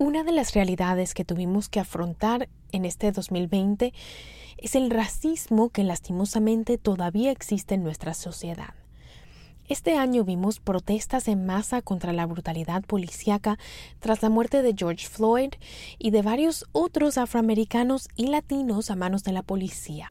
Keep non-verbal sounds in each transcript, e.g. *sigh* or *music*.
Una de las realidades que tuvimos que afrontar en este 2020 es el racismo que lastimosamente todavía existe en nuestra sociedad. Este año vimos protestas en masa contra la brutalidad policíaca tras la muerte de George Floyd y de varios otros afroamericanos y latinos a manos de la policía.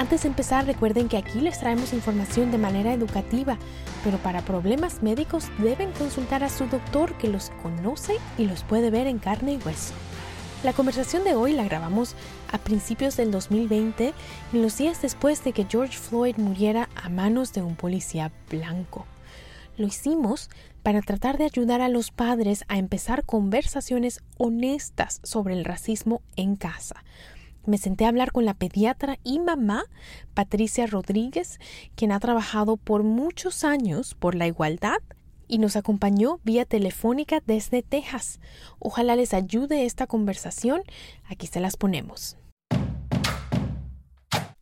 Antes de empezar, recuerden que aquí les traemos información de manera educativa, pero para problemas médicos deben consultar a su doctor que los conoce y los puede ver en carne y hueso. La conversación de hoy la grabamos a principios del 2020, en los días después de que George Floyd muriera a manos de un policía blanco. Lo hicimos para tratar de ayudar a los padres a empezar conversaciones honestas sobre el racismo en casa me senté a hablar con la pediatra y mamá, Patricia Rodríguez, quien ha trabajado por muchos años por la igualdad y nos acompañó vía telefónica desde Texas. Ojalá les ayude esta conversación. Aquí se las ponemos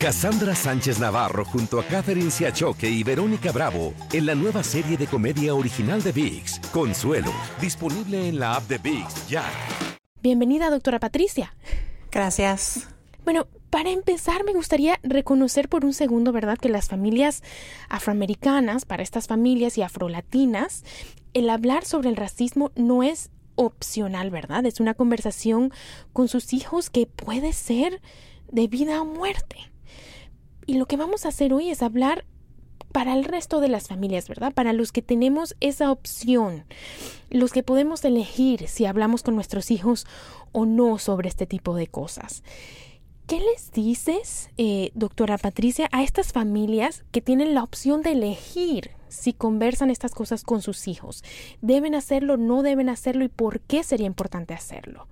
Cassandra Sánchez Navarro junto a Catherine Siachoque y Verónica Bravo en la nueva serie de comedia original de VIX, Consuelo, disponible en la app de VIX ya. Bienvenida, doctora Patricia. Gracias. Bueno, para empezar, me gustaría reconocer por un segundo, ¿verdad?, que las familias afroamericanas, para estas familias y afrolatinas, el hablar sobre el racismo no es opcional, ¿verdad? Es una conversación con sus hijos que puede ser de vida o muerte. Y lo que vamos a hacer hoy es hablar para el resto de las familias, ¿verdad? Para los que tenemos esa opción, los que podemos elegir si hablamos con nuestros hijos o no sobre este tipo de cosas. ¿Qué les dices, eh, doctora Patricia, a estas familias que tienen la opción de elegir si conversan estas cosas con sus hijos? ¿Deben hacerlo, no deben hacerlo y por qué sería importante hacerlo?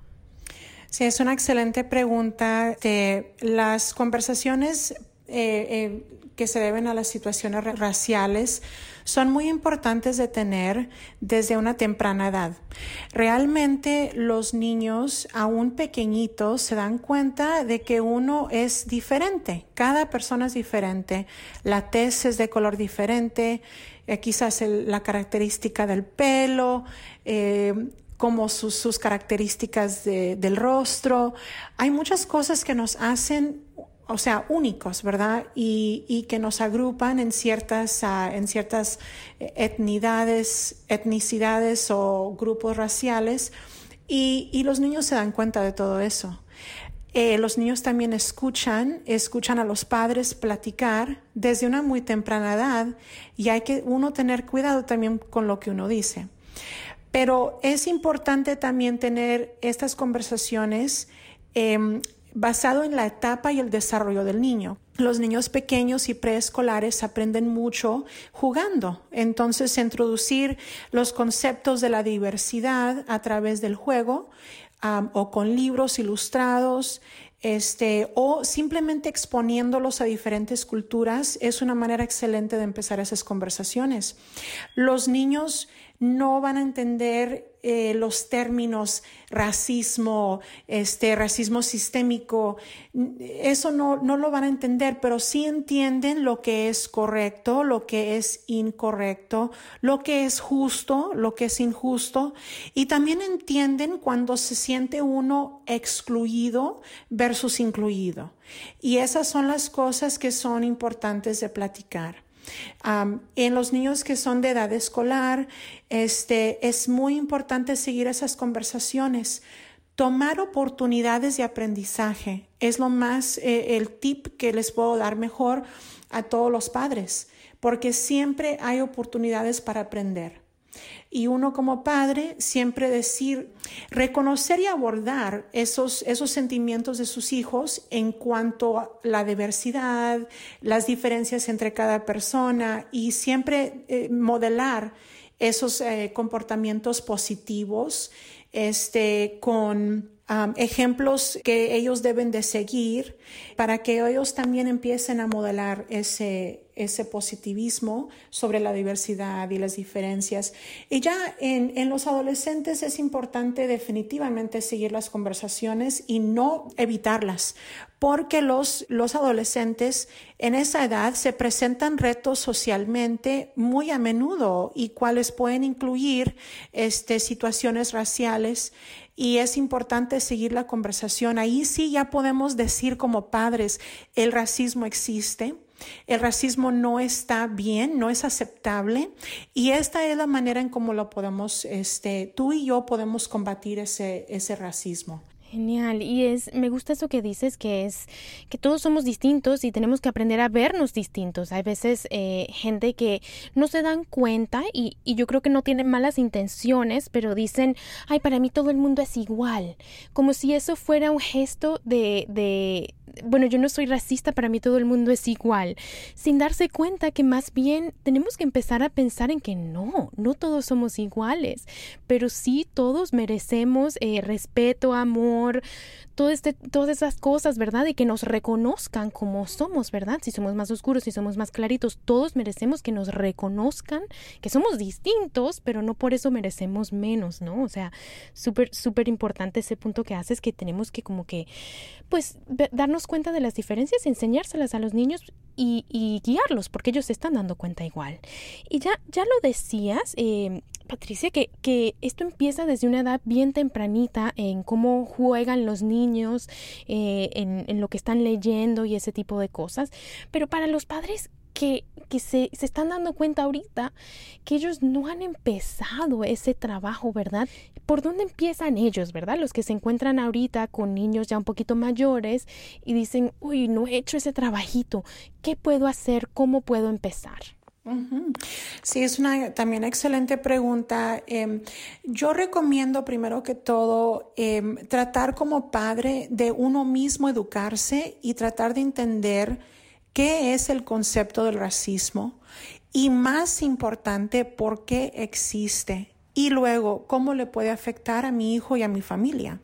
Sí, es una excelente pregunta. De las conversaciones eh, eh, que se deben a las situaciones raciales son muy importantes de tener desde una temprana edad. Realmente los niños, aún pequeñitos, se dan cuenta de que uno es diferente. Cada persona es diferente. La tez es de color diferente. Eh, quizás la característica del pelo. como sus, sus características del rostro. Hay muchas cosas que nos hacen o sea, únicos, ¿verdad? Y, y que nos agrupan en ciertas, uh, en ciertas eh, etnidades, etnicidades o grupos raciales. Y, y, los niños se dan cuenta de todo eso. Eh, los niños también escuchan, escuchan a los padres platicar desde una muy temprana edad y hay que uno tener cuidado también con lo que uno dice. Pero es importante también tener estas conversaciones eh, basado en la etapa y el desarrollo del niño. Los niños pequeños y preescolares aprenden mucho jugando. Entonces, introducir los conceptos de la diversidad a través del juego o con libros ilustrados, este, o simplemente exponiéndolos a diferentes culturas es una manera excelente de empezar esas conversaciones. Los niños no van a entender eh, los términos racismo, este, racismo sistémico, eso no, no lo van a entender, pero sí entienden lo que es correcto, lo que es incorrecto, lo que es justo, lo que es injusto, y también entienden cuando se siente uno excluido versus incluido. Y esas son las cosas que son importantes de platicar en los niños que son de edad escolar, este, es muy importante seguir esas conversaciones. Tomar oportunidades de aprendizaje es lo más, eh, el tip que les puedo dar mejor a todos los padres, porque siempre hay oportunidades para aprender. Y uno como padre siempre decir, reconocer y abordar esos, esos sentimientos de sus hijos en cuanto a la diversidad, las diferencias entre cada persona y siempre eh, modelar esos eh, comportamientos positivos este, con ejemplos que ellos deben de seguir para que ellos también empiecen a modelar ese, ese positivismo sobre la diversidad y las diferencias. Y ya en, en, los adolescentes es importante definitivamente seguir las conversaciones y no evitarlas, porque los, los adolescentes en esa edad se presentan retos socialmente muy a menudo y cuales pueden incluir este, situaciones raciales y es importante seguir la conversación. Ahí sí ya podemos decir como padres, el racismo existe, el racismo no está bien, no es aceptable y esta es la manera en cómo lo podemos, este, tú y yo podemos combatir ese, ese racismo. Genial. Y es, me gusta eso que dices, que es que todos somos distintos y tenemos que aprender a vernos distintos. Hay veces eh, gente que no se dan cuenta y, y, yo creo que no tienen malas intenciones, pero dicen, ay, para mí todo el mundo es igual. Como si eso fuera un gesto de, de bueno, yo no soy racista, para mí todo el mundo es igual, sin darse cuenta que más bien tenemos que empezar a pensar en que no, no todos somos iguales, pero sí todos merecemos eh, respeto, amor, todo este, todas esas cosas, ¿verdad? Y que nos reconozcan como somos, ¿verdad? Si somos más oscuros, si somos más claritos, todos merecemos que nos reconozcan que somos distintos, pero no por eso merecemos menos, ¿no? O sea, súper, súper importante ese punto que haces que tenemos que como que, pues, darnos cuenta de las diferencias, enseñárselas a los niños y, guiarlos, porque ellos se están dando cuenta igual. Y ya, ya lo decías, eh, Patricia, que, que, esto empieza desde una edad bien tempranita en cómo juegan los niños, eh, en, en, lo que están leyendo y ese tipo de cosas. Pero para los padres, que, que se, se, están dando cuenta ahorita que ellos no han empezado ese trabajo, ¿verdad? ¿Por dónde empiezan ellos, verdad? Los que se encuentran ahorita con niños ya un poquito mayores y dicen, uy, no he hecho ese trabajito, ¿qué puedo hacer? ¿Cómo puedo empezar? Sí, es una también excelente pregunta. Eh, yo recomiendo primero que todo eh, tratar como padre de uno mismo educarse y tratar de entender qué es el concepto del racismo y más importante, por qué existe y luego cómo le puede afectar a mi hijo y a mi familia.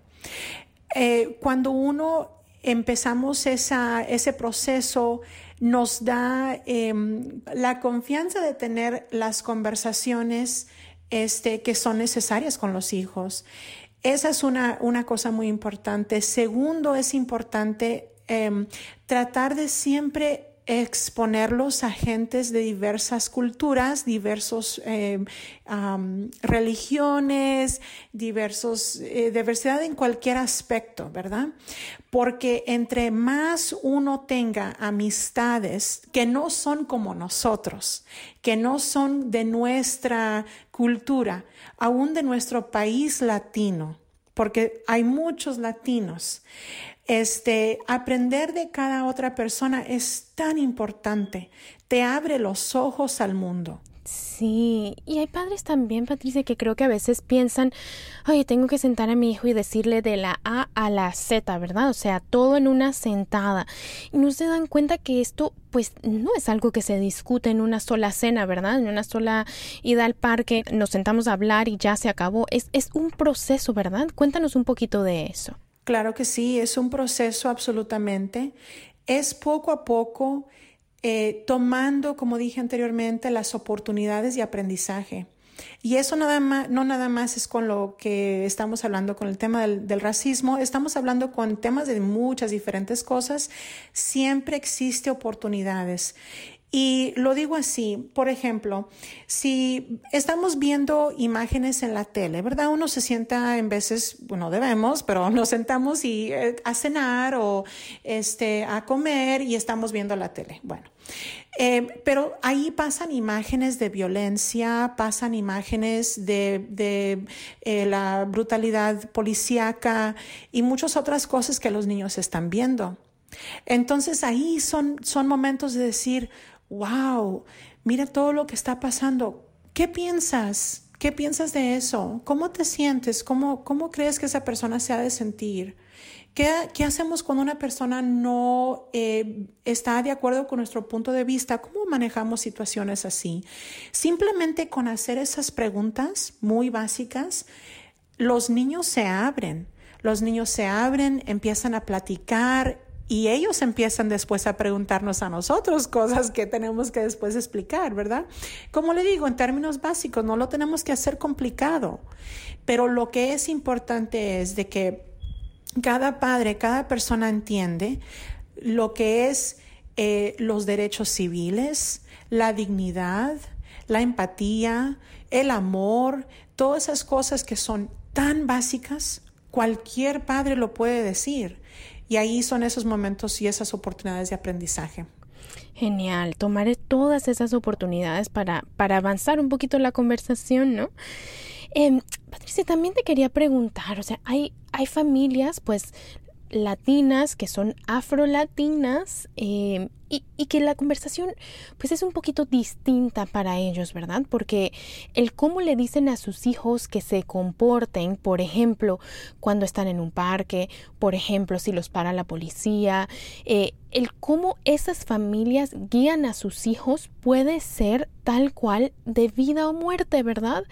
Eh, cuando uno empezamos esa, ese proceso, nos da em, la confianza de tener las conversaciones este, que son necesarias con los hijos. Esa es una, una cosa muy importante. Segundo, es importante Em, tratar de siempre exponerlos a gentes de diversas culturas, diversas em, religiones, diversos, eh, diversidad en cualquier aspecto, ¿verdad? Porque entre más uno tenga amistades que no son como nosotros, que no son de nuestra cultura, aún de nuestro país latino, porque hay muchos latinos, este, aprender de cada otra persona es tan importante. Te abre los ojos al mundo. Sí, y hay padres también, Patricia, que creo que a veces piensan, oye, tengo que sentar a mi hijo y decirle de la A a la Z, ¿verdad? O sea, todo en una sentada. Y no se dan cuenta que esto, pues, no es algo que se discute en una sola cena, ¿verdad? En una sola ida al parque, nos sentamos a hablar y ya se acabó. Es, es un proceso, ¿verdad? Cuéntanos un poquito de eso. Claro que sí, es un proceso absolutamente. Es poco a poco eh, tomando, como dije anteriormente, las oportunidades de aprendizaje. Y eso nada más, no nada más es con lo que estamos hablando con el tema del, del, racismo, estamos hablando con temas de muchas diferentes cosas. Siempre existe oportunidades. Y lo digo así, por ejemplo, si estamos viendo imágenes en la tele, ¿verdad? Uno se sienta en veces, bueno, debemos, pero *laughs* nos sentamos y eh, a cenar o este, a comer y estamos viendo la tele. Bueno, eh, pero ahí pasan imágenes de violencia, pasan imágenes de, de eh, la brutalidad policíaca y muchas otras cosas que los niños están viendo. Entonces ahí son, son momentos de decir, wow, mira todo lo que está pasando. ¿Qué piensas? ¿Qué piensas de eso? ¿Cómo te sientes? ¿Cómo, cómo crees que esa persona se ha de sentir? ¿Qué, qué hacemos cuando una persona no eh, está de acuerdo con nuestro punto de vista? ¿Cómo manejamos situaciones así? Simplemente con hacer esas preguntas muy básicas, los niños se abren. Los niños se abren, empiezan a platicar, y ellos empiezan después a preguntarnos a nosotros cosas que tenemos que después explicar, ¿verdad? Como le digo, en términos básicos, no lo tenemos que hacer complicado, pero lo que es importante es de que cada padre, cada persona entiende lo que es eh, los derechos civiles, la dignidad, la empatía, el amor, todas esas cosas que son tan básicas, cualquier padre lo puede decir. Y ahí son esos momentos y esas oportunidades de aprendizaje. Genial, tomaré todas esas oportunidades para, para avanzar un poquito la conversación, ¿no? Eh, Patricia, también te quería preguntar, o sea, hay, hay familias, pues, latinas, que son afrolatinas, eh, y, y, que la conversación pues es un poquito distinta para ellos, ¿verdad? Porque el cómo le dicen a sus hijos que se comporten, por ejemplo, cuando están en un parque, por ejemplo, si los para la policía, eh, el cómo esas familias guían a sus hijos puede ser tal cual de vida o muerte, ¿verdad?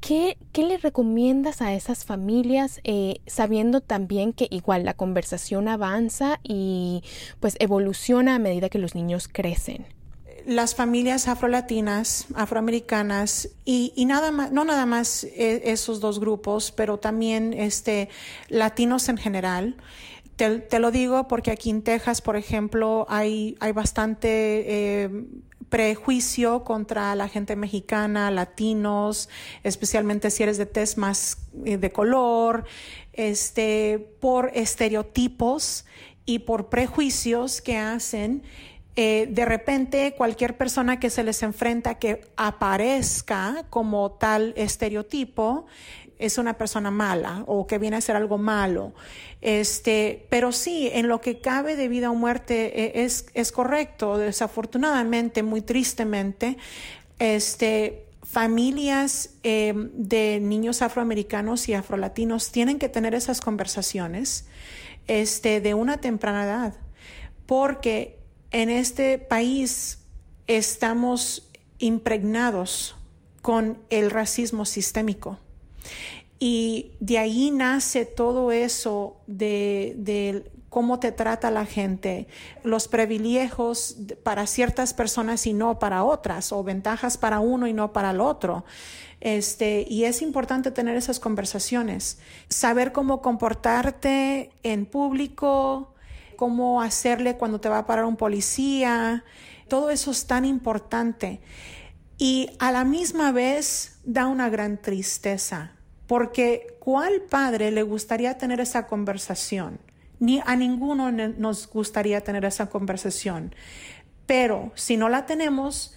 ¿Qué, ¿Qué, le recomiendas a esas familias eh, sabiendo también que igual la conversación avanza y pues evoluciona a medida que los niños crecen? Las familias afrolatinas, afroamericanas y, y nada más, no nada más eh, esos dos grupos, pero también este, latinos en general. Te, lo digo porque aquí en Texas, por ejemplo, hay, hay bastante eh, prejuicio contra la gente mexicana, latinos, especialmente si eres de tez más eh, de color, este, por estereotipos y por prejuicios que hacen. Eh, de repente cualquier persona que se les enfrenta que aparezca como tal estereotipo es una persona mala o que viene a hacer algo malo. Este, pero sí, en lo que cabe de vida o muerte e, es, es correcto. Desafortunadamente, muy tristemente, este, familias eh, de niños afroamericanos y afrolatinos tienen que tener esas conversaciones este, de una temprana edad, porque en este país estamos impregnados con el racismo sistémico. Y de ahí nace todo eso de, cómo te trata la gente, los privilegios para ciertas personas y no para otras, o ventajas para uno y no para el otro. Este, y es importante tener esas conversaciones, saber cómo comportarte en público, cómo hacerle cuando te va a parar un policía, todo eso es tan importante. Y a la misma vez da una gran tristeza porque ¿cuál padre le gustaría tener esa conversación? Ni a ninguno nos gustaría tener esa conversación. Pero si no la tenemos,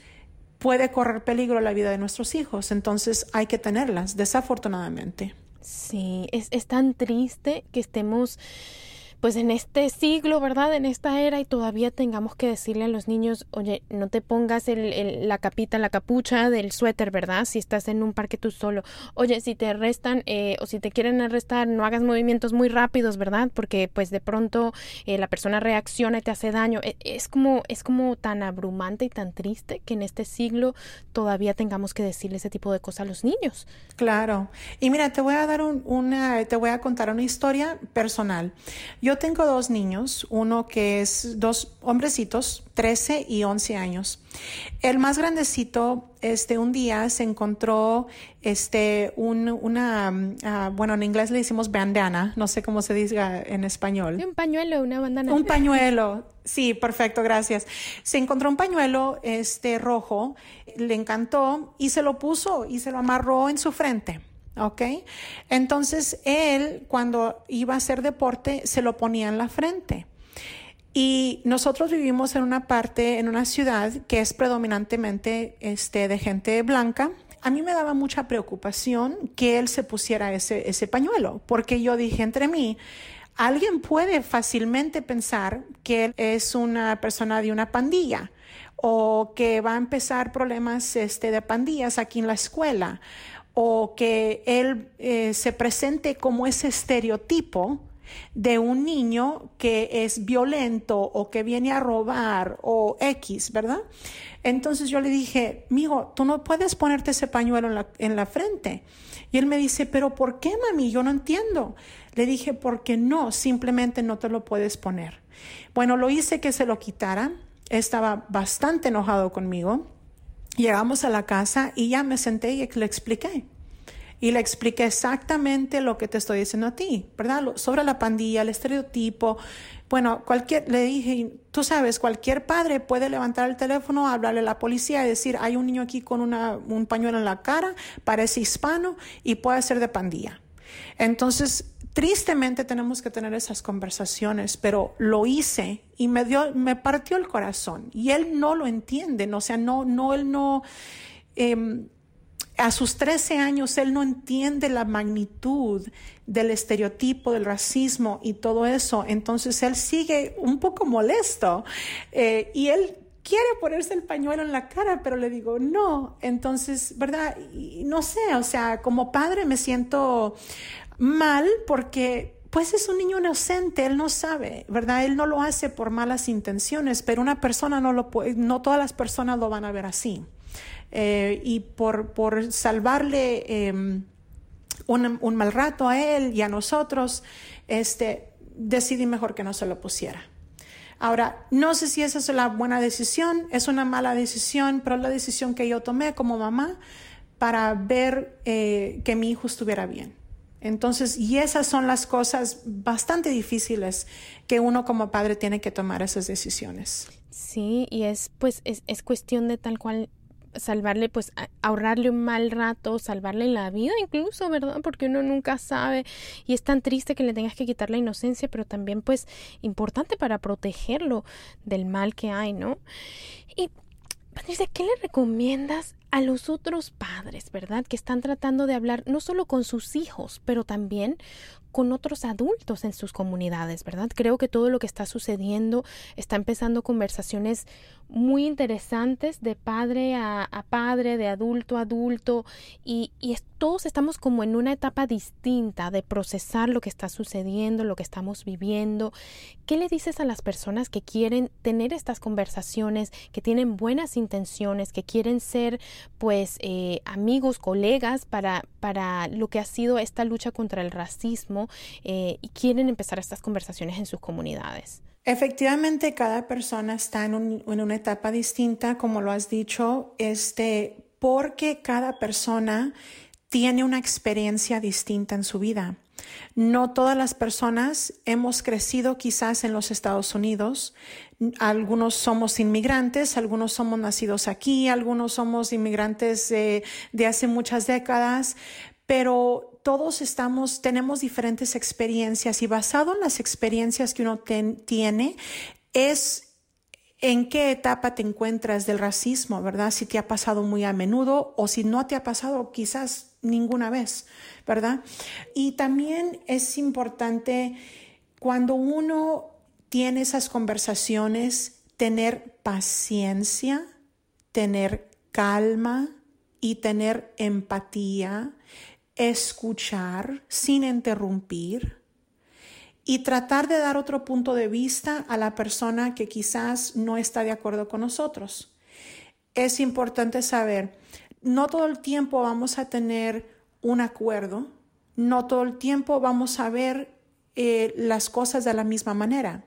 puede correr peligro la vida de nuestros hijos. Entonces hay que tenerlas, desafortunadamente. Sí, es, es tan triste que estemos pues en este siglo, ¿verdad? En esta era y todavía tengamos que decirle a los niños, oye, no te pongas el, la capita, la capucha del suéter, ¿verdad? Si estás en un parque tú solo. Oye, si te arrestan eh, o si te quieren arrestar, no hagas movimientos muy rápidos, ¿verdad? Porque pues de pronto eh, la persona reacciona y te hace daño. E, es como, es como tan abrumante y tan triste que en este siglo todavía tengamos que decirle ese tipo de cosas a los niños. Claro. Y mira, te voy a dar una, te voy a contar una historia personal. Yo tengo dos niños, uno que es dos hombrecitos, 13 y 11 años. El más grandecito, este, un día se encontró, este, un, una, ah, bueno, en inglés le decimos bandana, no sé cómo se diga en español. Un pañuelo, una bandana. Un pañuelo, sí, perfecto, gracias. Se encontró un pañuelo, este, rojo, le encantó y se lo puso y se lo amarró en su frente. ¿Ok? Entonces él cuando iba a hacer deporte se lo ponía en la frente. Y nosotros vivimos en una parte, en una ciudad que es predominantemente este, de gente blanca. A mí me daba mucha preocupación que él se pusiera ese, ese pañuelo, porque yo dije entre mí, alguien puede fácilmente pensar que él es una persona de una pandilla o que va a empezar problemas este, de pandillas aquí en la escuela o que él eh, se presente como ese estereotipo de un niño que es violento o que viene a robar o X, ¿verdad? Entonces yo le dije, mijo, tú no puedes ponerte ese pañuelo en la, en la frente. Y él me dice, pero ¿por qué, mami? Yo no entiendo. Le dije, porque no, simplemente no te lo puedes poner. Bueno, lo hice que se lo quitara. Estaba bastante enojado conmigo. Llegamos a la casa y ya me senté y le expliqué y le expliqué exactamente lo que te estoy diciendo a ti, ¿verdad? Sobre la pandilla, el estereotipo. Bueno, cualquier, le dije, tú sabes, cualquier padre puede levantar el teléfono, hablarle a la policía y decir, hay un niño aquí con una, un pañuelo en la cara, parece hispano y puede ser de pandilla. Entonces, tristemente tenemos que tener esas conversaciones, pero lo hice y me dio, me partió el corazón y él no lo entiende, o sea, no, no, él no, eh, a sus 13 años él no entiende la magnitud del estereotipo, del racismo y todo eso. Entonces él sigue un poco molesto eh, y él quiere ponerse el pañuelo en la cara, pero le digo, no. Entonces, ¿verdad? No sé, o sea, como padre me siento mal porque pues es un niño inocente, él no sabe, ¿verdad? Él no lo hace por malas intenciones, pero una persona no lo puede, no todas las personas lo van a ver así. Eh, y por, por salvarle em, un, mal rato a él y a nosotros, este, decidí mejor que no se lo pusiera. Ahora, no sé si esa es la buena decisión, es una mala decisión, pero es la decisión que yo tomé como mamá para ver eh, que mi hijo estuviera bien. Entonces, y esas son las cosas bastante difíciles que uno como padre tiene que tomar esas decisiones. Sí, y es pues es, es cuestión de tal cual salvarle, pues ahorrarle un mal rato, salvarle la vida incluso, ¿verdad? Porque uno nunca sabe y es tan triste que le tengas que quitar la inocencia, pero también pues importante para protegerlo del mal que hay, ¿no? Y Patricia, ¿qué le recomiendas a los otros padres, verdad? Que están tratando de hablar no solo con sus hijos, pero también con otros adultos en sus comunidades, ¿verdad? Creo que todo lo que está sucediendo está empezando conversaciones muy interesantes de padre a, padre, de adulto a adulto, y, todos estamos como en una etapa distinta de procesar lo que está sucediendo, lo que estamos viviendo. ¿Qué le dices a las personas que quieren tener estas conversaciones, que tienen buenas intenciones, que quieren ser pues eh, amigos, colegas para, para lo que ha sido esta lucha contra el racismo eh, y quieren empezar estas conversaciones en sus comunidades? Efectivamente, cada persona está en, una etapa distinta, como lo has dicho, este, porque cada persona tiene una experiencia distinta en su vida. No todas las personas hemos crecido quizás en los Estados Unidos. Algunos somos inmigrantes, algunos somos nacidos aquí, algunos somos inmigrantes de hace muchas décadas, pero todos estamos, tenemos diferentes experiencias y basado en las experiencias que uno tiene es en qué etapa te encuentras del racismo, ¿verdad? Si te ha pasado muy a menudo o si no te ha pasado quizás ninguna vez, ¿verdad? Y también es importante cuando uno tiene esas conversaciones, tener paciencia, tener calma y tener empatía, escuchar sin interrumpir y tratar de dar otro punto de vista a la persona que quizás no está de acuerdo con nosotros. Es importante saber, no todo el tiempo vamos a tener un acuerdo, no todo el tiempo vamos a ver eh, las cosas de la misma manera.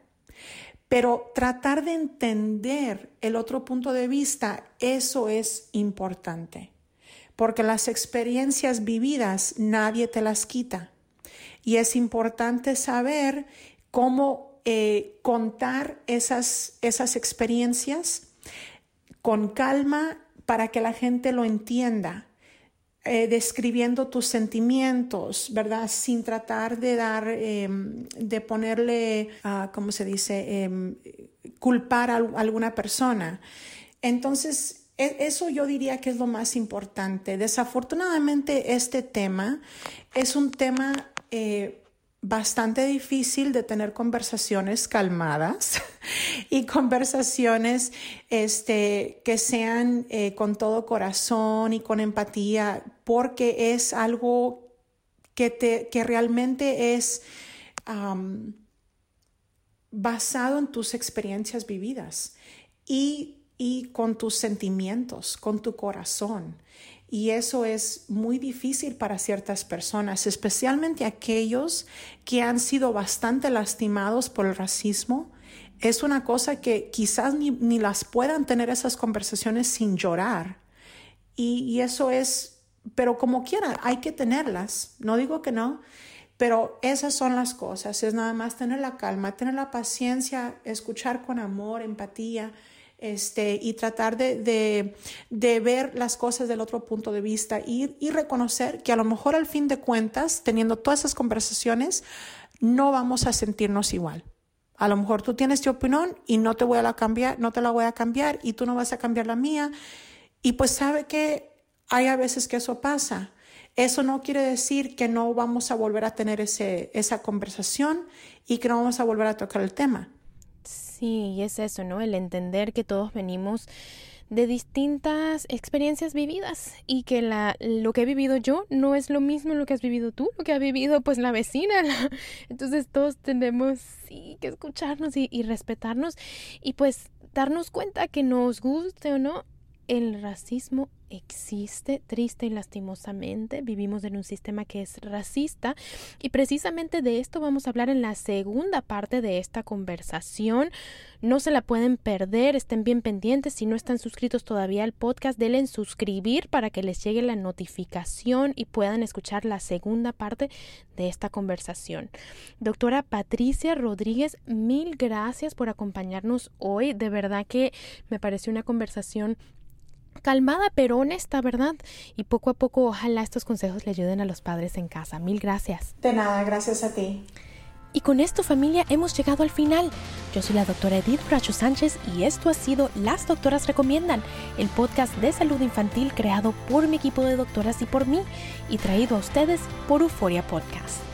Pero tratar de entender el otro punto de vista, eso es importante, porque las experiencias vividas nadie te las quita. Y es importante saber cómo eh, contar esas, esas experiencias con calma para que la gente lo entienda eh, describiendo tus sentimientos, ¿verdad? Sin tratar de dar, em, de ponerle, uh, ¿cómo se dice?, em, culpar a alguna persona. Entonces, eso yo diría que es lo más importante. Desafortunadamente, este tema es un tema eh, bastante difícil de tener conversaciones calmadas *laughs* y conversaciones este, que sean eh, con todo corazón y con empatía, porque es algo que, te, que realmente es basado en tus experiencias vividas y, y con tus sentimientos, con tu corazón. Y eso es muy difícil para ciertas personas, especialmente aquellos que han sido bastante lastimados por el racismo. Es una cosa que quizás ni, las puedan tener esas conversaciones sin llorar. Y, y eso es, pero como quiera, hay que tenerlas. No digo que no, pero esas son las cosas. Es nada más tener la calma, tener la paciencia, escuchar con amor, empatía este, y tratar de, ver las cosas del otro punto de vista y, y reconocer que a lo mejor al fin de cuentas, teniendo todas esas conversaciones, no vamos a sentirnos igual. A lo mejor tú tienes tu opinión y no te voy a la cambiar, no te la voy a cambiar y tú no vas a cambiar la mía. Y pues sabe que hay a veces que eso pasa. Eso no quiere decir que no vamos a volver a tener ese, esa conversación y que no vamos a volver a tocar el tema. Y es eso, ¿no? El entender que todos venimos de distintas experiencias vividas y que la, lo que he vivido yo no es lo mismo lo que has vivido tú, lo que ha vivido pues la vecina. *laughs* Entonces todos tenemos que escucharnos y, y respetarnos y pues darnos cuenta que nos guste o no, el racismo existe triste y lastimosamente. Vivimos en un sistema que es racista y precisamente de esto vamos a hablar en la segunda parte de esta conversación. No se la pueden perder, estén bien pendientes. Si no están suscritos todavía al podcast, denle en suscribir para que les llegue la notificación y puedan escuchar la segunda parte de esta conversación. Doctora Patricia Rodríguez, mil gracias por acompañarnos hoy. De verdad que me pareció una conversación calmada pero honesta, ¿verdad? Y poco a poco ojalá estos consejos le ayuden a los padres en casa. Mil gracias. De nada, gracias a ti. Y con esto familia hemos llegado al final. Yo soy la doctora Edith Bracho Sánchez y esto ha sido Las Doctoras Recomiendan, el podcast de salud infantil creado por mi equipo de doctoras y por mí y traído a ustedes por Euforia Podcast.